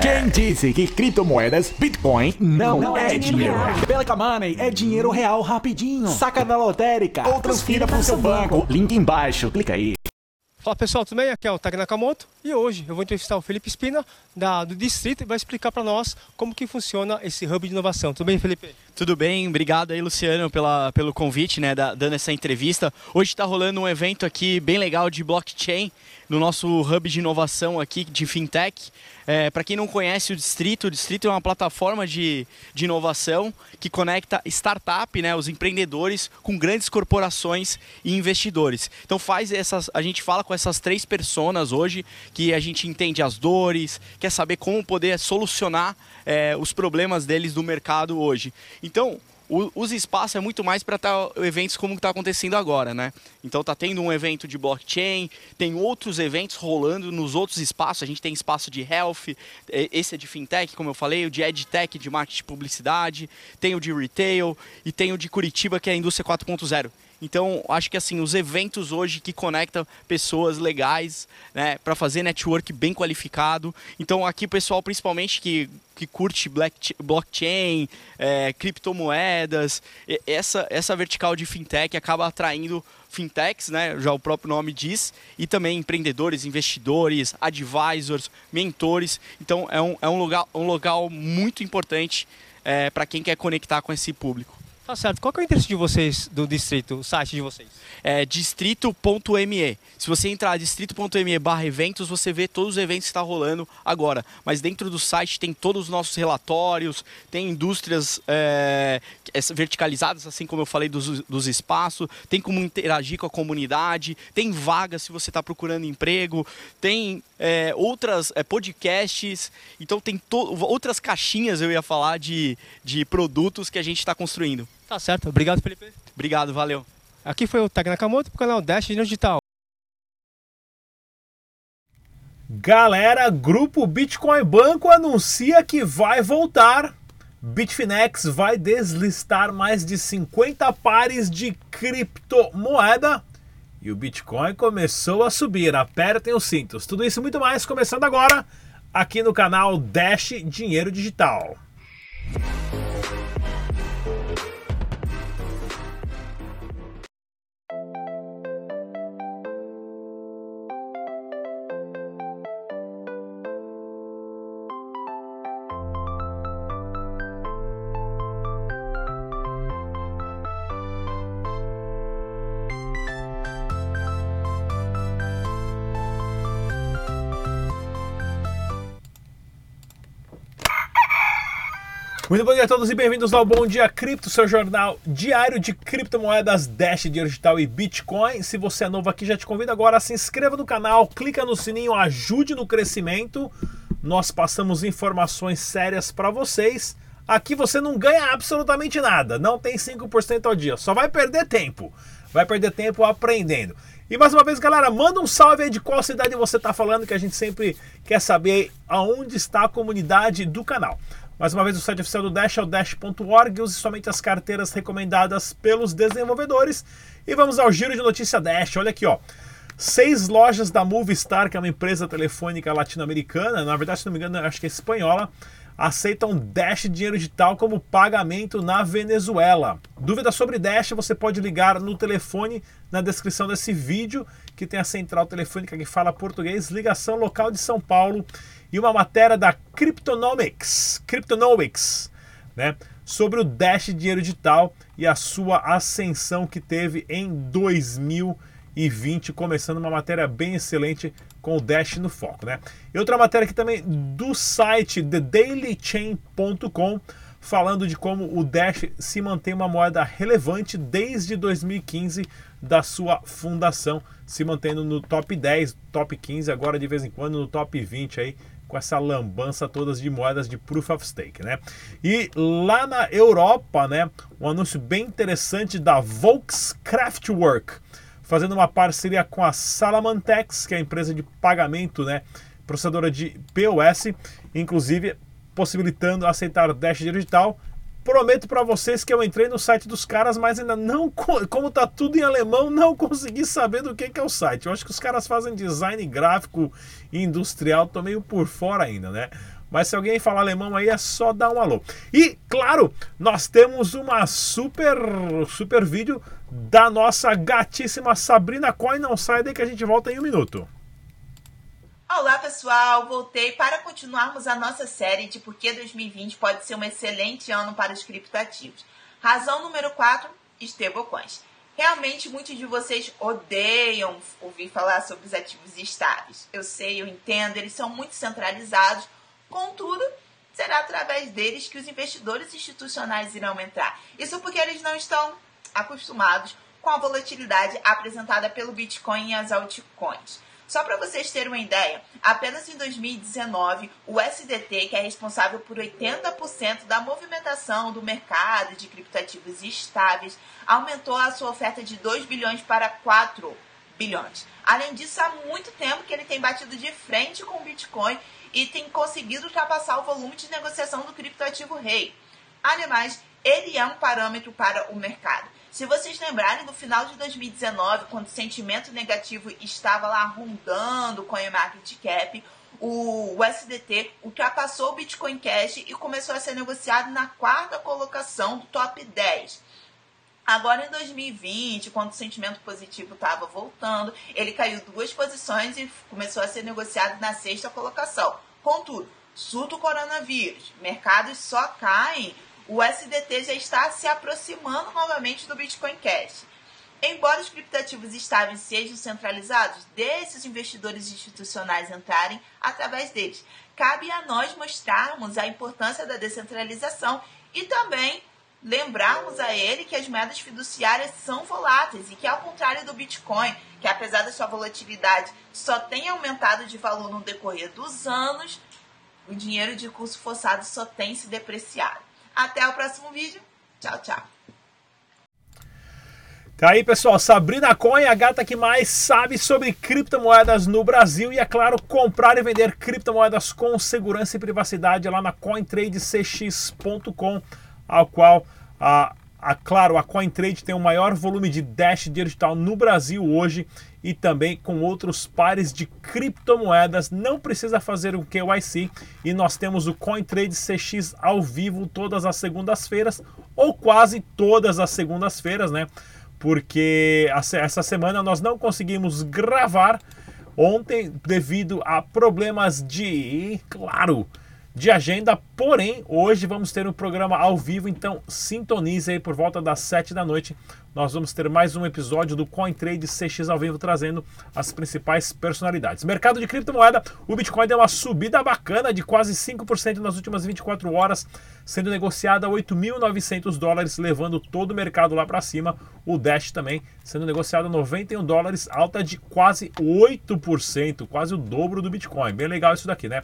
Quem disse que criptomoedas, Bitcoin, não, não é, dinheiro? Pelica Money é dinheiro real rapidinho. Saca na lotérica ou transfira para o seu banco. Link embaixo, clica aí. Fala pessoal, tudo bem? Aqui é o Tag Nakamoto e hoje eu vou entrevistar o Felipe Espina da, do Distrito e vai explicar para nós como que funciona esse hub de inovação. Tudo bem, Felipe? Tudo bem, obrigado aí, Luciano, pela, pelo convite, né, da, dando essa entrevista. Hoje está rolando um evento aqui bem legal de blockchain no nosso hub de inovação aqui de fintech. É, Para quem não conhece o Distrito, o Distrito é uma plataforma de, de inovação que conecta startup, né, os empreendedores, com grandes corporações e investidores. Então faz essas, a gente fala com essas três personas hoje que a gente entende as dores, quer saber como poder solucionar é, os problemas deles do mercado hoje. Então o, os espaços é muito mais para tá, eventos como está acontecendo agora, né? Então tá tendo um evento de blockchain, tem outros eventos rolando nos outros espaços. A gente tem espaço de health, esse é de fintech, como eu falei, o de edtech, de marketing e publicidade, tem o de retail e tem o de Curitiba, que é a indústria 4.0. Então, acho que assim, os eventos hoje que conectam pessoas legais, né, para fazer network bem qualificado. Então, aqui o pessoal, principalmente que, que curte black, blockchain, é, criptomoedas, essa, essa vertical de fintech acaba atraindo fintechs, né, já o próprio nome diz, e também empreendedores, investidores, advisors, mentores. Então, é um, é um, lugar, um local muito importante é, para quem quer conectar com esse público. Tá certo. Qual é o interesse de vocês do distrito, o site de vocês? É distrito.me. Se você entrar distrito.me barra eventos, você vê todos os eventos que estão tá rolando agora. Mas dentro do site tem todos os nossos relatórios, tem indústrias é, verticalizadas, assim como eu falei dos, dos espaços, tem como interagir com a comunidade, tem vagas se você está procurando emprego, tem é, outras é, podcasts, então tem outras caixinhas, eu ia falar, de, de produtos que a gente está construindo. Tá certo. Obrigado, Felipe. Obrigado, valeu. Aqui foi o Tag Nakamoto para o canal Dash Digital. Galera, grupo Bitcoin Banco anuncia que vai voltar. Bitfinex vai deslistar mais de 50 pares de criptomoeda e o Bitcoin começou a subir. Apertem os cintos. Tudo isso e muito mais começando agora aqui no canal Dash Dinheiro Digital. Muito bom dia a todos e bem-vindos ao Bom Dia Cripto, seu jornal diário de criptomoedas, Dash, dinheiro digital e Bitcoin. Se você é novo aqui, já te convido agora a se inscreva no canal, clica no sininho, ajude no crescimento. Nós passamos informações sérias para vocês. Aqui você não ganha absolutamente nada, não tem 5% ao dia, só vai perder tempo. Vai perder tempo aprendendo. E mais uma vez, galera, manda um salve aí de qual cidade você está falando, que a gente sempre quer saber aonde está a comunidade do canal. Mais uma vez, o site oficial do Dash é o dash.org. Use somente as carteiras recomendadas pelos desenvolvedores. E vamos ao giro de notícia Dash. Olha aqui, ó. Seis lojas da Movistar, que é uma empresa telefônica latino-americana, na verdade, se não me engano, acho que é espanhola, aceitam Dash dinheiro digital como pagamento na Venezuela. Dúvida sobre Dash, você pode ligar no telefone na descrição desse vídeo, que tem a central telefônica que fala português, ligação local de São Paulo e uma matéria da Cryptonomics, Cryptonomics, né, sobre o Dash dinheiro digital e a sua ascensão que teve em 2020, começando uma matéria bem excelente com o Dash no foco, né? E outra matéria aqui também do site thedailychain.com falando de como o Dash se mantém uma moeda relevante desde 2015 da sua fundação, se mantendo no top 10, top 15, agora de vez em quando no top 20 aí com essa lambança todas de moedas de proof of stake, né? E lá na Europa, né, um anúncio bem interessante da Volkskraftwerk, fazendo uma parceria com a Salamantex, que é a empresa de pagamento, né, processadora de POS, inclusive possibilitando aceitar Dash digital Prometo para vocês que eu entrei no site dos caras, mas ainda não, como tá tudo em alemão, não consegui saber do que, que é o site. Eu acho que os caras fazem design gráfico industrial, tô meio por fora ainda, né? Mas se alguém falar alemão aí é só dar um alô. E claro, nós temos uma super super vídeo da nossa gatíssima Sabrina Coin. Não sai daí que a gente volta em um minuto. Olá pessoal, voltei para continuarmos a nossa série de por que 2020 pode ser um excelente ano para os criptativos. Razão número 4, stablecoins. Realmente muitos de vocês odeiam ouvir falar sobre os ativos estáveis. Eu sei, eu entendo, eles são muito centralizados, contudo, será através deles que os investidores institucionais irão entrar. Isso porque eles não estão acostumados com a volatilidade apresentada pelo Bitcoin e as altcoins. Só para vocês terem uma ideia, apenas em 2019, o SDT, que é responsável por 80% da movimentação do mercado de criptativos estáveis, aumentou a sua oferta de 2 bilhões para 4 bilhões. Além disso, há muito tempo que ele tem batido de frente com o Bitcoin e tem conseguido ultrapassar o volume de negociação do criptoativo rei. Ademais, ele é um parâmetro para o mercado. Se vocês lembrarem do final de 2019, quando o sentimento negativo estava lá rondando o CoinMarketCap, o USDT ultrapassou o Bitcoin Cash e começou a ser negociado na quarta colocação do top 10. Agora em 2020, quando o sentimento positivo estava voltando, ele caiu duas posições e começou a ser negociado na sexta colocação. Contudo, surto coronavírus, mercados só caem o SDT já está se aproximando novamente do Bitcoin Cash. Embora os criptativos estáveis sejam centralizados, deixe os investidores institucionais entrarem através deles. Cabe a nós mostrarmos a importância da descentralização e também lembrarmos a ele que as moedas fiduciárias são voláteis e que, ao contrário do Bitcoin, que apesar da sua volatilidade só tem aumentado de valor no decorrer dos anos, o dinheiro de curso forçado só tem se depreciado. Até o próximo vídeo. Tchau, tchau. Tá aí, pessoal. Sabrina Coin, a gata que mais sabe sobre criptomoedas no Brasil. E, é claro, comprar e vender criptomoedas com segurança e privacidade lá na CoinTradeCX.com, ao qual a a, claro, a CoinTrade tem o maior volume de Dash digital no Brasil hoje e também com outros pares de criptomoedas. Não precisa fazer o KYC e nós temos o CoinTrade CX ao vivo todas as segundas-feiras ou quase todas as segundas-feiras, né? Porque essa semana nós não conseguimos gravar ontem devido a problemas de, claro, de agenda, porém, hoje vamos ter um programa ao vivo, então sintonize aí por volta das 7 da noite. Nós vamos ter mais um episódio do CoinTrade CX ao vivo trazendo as principais personalidades. Mercado de criptomoeda, o Bitcoin deu uma subida bacana de quase 5% nas últimas 24 horas, sendo negociado a 8.900 dólares, levando todo o mercado lá para cima. O Dash também sendo negociado a 91 dólares, alta de quase 8%, quase o dobro do Bitcoin. Bem legal isso daqui, né?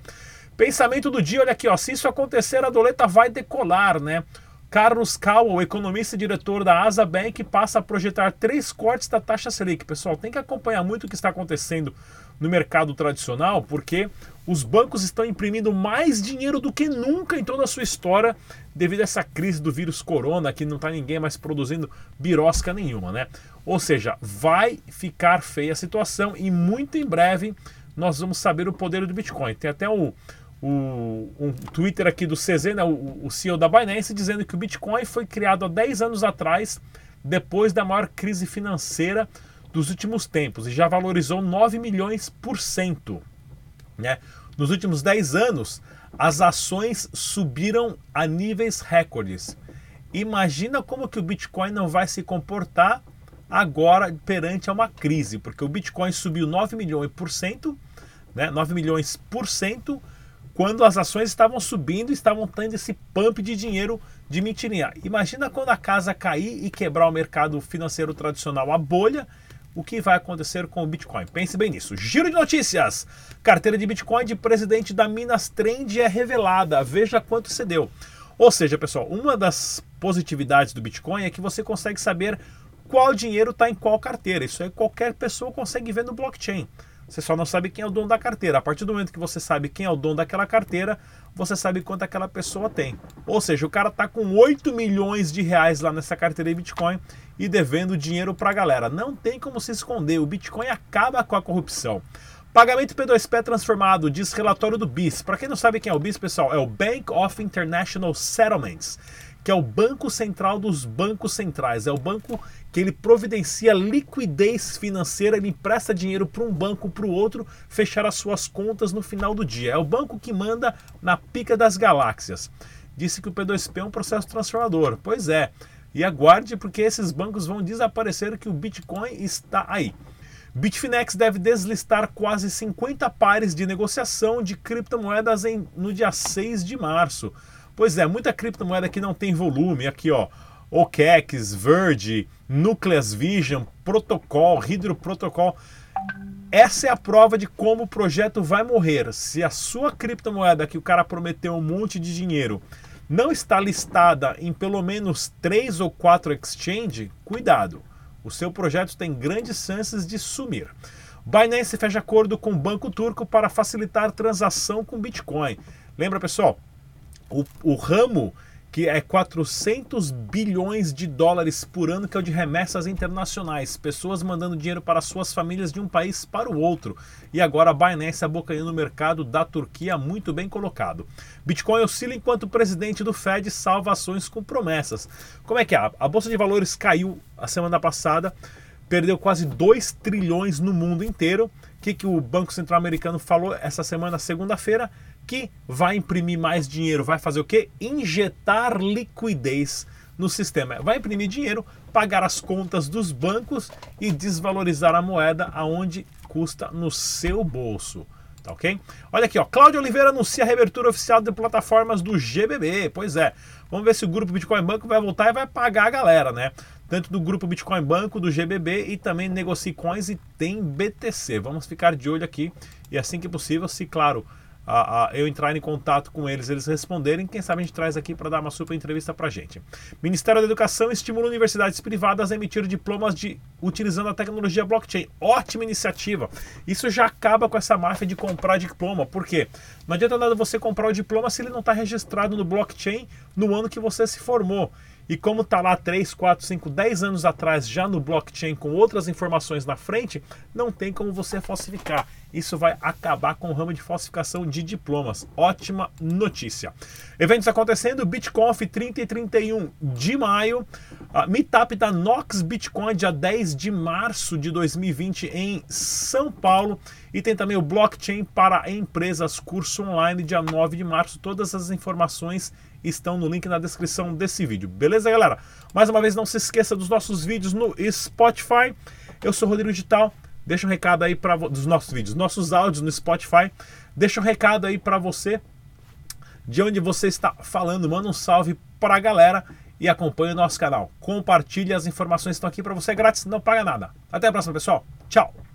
Pensamento do dia, olha aqui, ó, se isso acontecer, a doleta vai decolar, né? Carlos Cowell, economista e diretor da Asa Bank, passa a projetar três cortes da taxa Selic. Pessoal, tem que acompanhar muito o que está acontecendo no mercado tradicional, porque os bancos estão imprimindo mais dinheiro do que nunca em toda a sua história, devido a essa crise do vírus corona, que não está ninguém mais produzindo birosca nenhuma, né? Ou seja, vai ficar feia a situação e muito em breve nós vamos saber o poder do Bitcoin. Tem até o o, um Twitter aqui do CZ, né, o, o CEO da Binance, dizendo que o Bitcoin foi criado há 10 anos atrás, depois da maior crise financeira dos últimos tempos, e já valorizou 9 milhões por cento. Né? Nos últimos 10 anos, as ações subiram a níveis recordes. Imagina como que o Bitcoin não vai se comportar agora perante a uma crise, porque o Bitcoin subiu 9 milhões por cento, né? 9 milhões por cento quando as ações estavam subindo, estavam tendo esse pump de dinheiro de mentirinha. Imagina quando a casa cair e quebrar o mercado financeiro tradicional, a bolha, o que vai acontecer com o Bitcoin? Pense bem nisso. Giro de notícias. Carteira de Bitcoin de presidente da Minas Trend é revelada. Veja quanto cedeu. Ou seja, pessoal, uma das positividades do Bitcoin é que você consegue saber qual dinheiro está em qual carteira. Isso aí qualquer pessoa consegue ver no blockchain. Você só não sabe quem é o dono da carteira. A partir do momento que você sabe quem é o dono daquela carteira, você sabe quanto aquela pessoa tem. Ou seja, o cara tá com 8 milhões de reais lá nessa carteira de Bitcoin e devendo dinheiro para a galera. Não tem como se esconder. O Bitcoin acaba com a corrupção. Pagamento P2P transformado, diz relatório do BIS. Para quem não sabe quem é o BIS, pessoal, é o Bank of International Settlements, que é o banco central dos bancos centrais. É o banco que ele providencia liquidez financeira, ele empresta dinheiro para um banco para o outro fechar as suas contas no final do dia. É o banco que manda na pica das galáxias. Disse que o P2P é um processo transformador. Pois é. E aguarde porque esses bancos vão desaparecer que o Bitcoin está aí. Bitfinex deve deslistar quase 50 pares de negociação de criptomoedas em, no dia 6 de março. Pois é, muita criptomoeda que não tem volume. Aqui, ó. OKEx, Verge, Nucleus Vision, Protocol, Hydro Protocol. Essa é a prova de como o projeto vai morrer. Se a sua criptomoeda que o cara prometeu um monte de dinheiro não está listada em pelo menos três ou quatro exchange, cuidado o seu projeto tem grandes chances de sumir. Binance fecha acordo com o banco turco para facilitar transação com Bitcoin. Lembra, pessoal? O, o ramo que é 400 bilhões de dólares por ano, que é o de remessas internacionais, pessoas mandando dinheiro para suas famílias de um país para o outro. E agora a Binance abocanhando o mercado da Turquia, muito bem colocado. Bitcoin oscila enquanto o presidente do Fed salva ações com promessas. Como é que é? A bolsa de valores caiu a semana passada, perdeu quase 2 trilhões no mundo inteiro. O que, que o Banco Central Americano falou essa semana, segunda-feira? Que vai imprimir mais dinheiro, vai fazer o quê? Injetar liquidez no sistema. Vai imprimir dinheiro, pagar as contas dos bancos e desvalorizar a moeda aonde custa no seu bolso. Tá ok? Olha aqui, ó. Cláudio Oliveira anuncia a reabertura oficial de plataformas do GBB. Pois é. Vamos ver se o grupo Bitcoin Banco vai voltar e vai pagar a galera, né? Tanto do grupo Bitcoin Banco, do GBB e também Negocie Coins e tem BTC. Vamos ficar de olho aqui e assim que possível, se claro, a, a, eu entrar em contato com eles, eles responderem, quem sabe a gente traz aqui para dar uma super entrevista para gente. Ministério da Educação estimula universidades privadas a emitir diplomas de utilizando a tecnologia blockchain. Ótima iniciativa. Isso já acaba com essa máfia de comprar diploma. Por quê? Não adianta nada você comprar o diploma se ele não está registrado no blockchain no ano que você se formou. E como está lá 3, 4, 5, 10 anos atrás já no blockchain com outras informações na frente, não tem como você falsificar. Isso vai acabar com o ramo de falsificação de diplomas. Ótima notícia. Eventos acontecendo, BitConf 30 e 31 de maio, Meetup da Nox Bitcoin dia 10 de março de 2020 em São Paulo e tem também o Blockchain para empresas curso online dia 9 de março. Todas as informações estão no link na descrição desse vídeo. Beleza, galera? Mais uma vez, não se esqueça dos nossos vídeos no Spotify. Eu sou Rodrigo Digital. Deixa um recado aí para dos nossos vídeos, nossos áudios no Spotify. Deixa um recado aí para você de onde você está falando. Manda um salve para a galera e acompanhe o nosso canal. Compartilhe as informações que estão aqui para você grátis, não paga nada. Até a próxima, pessoal. Tchau.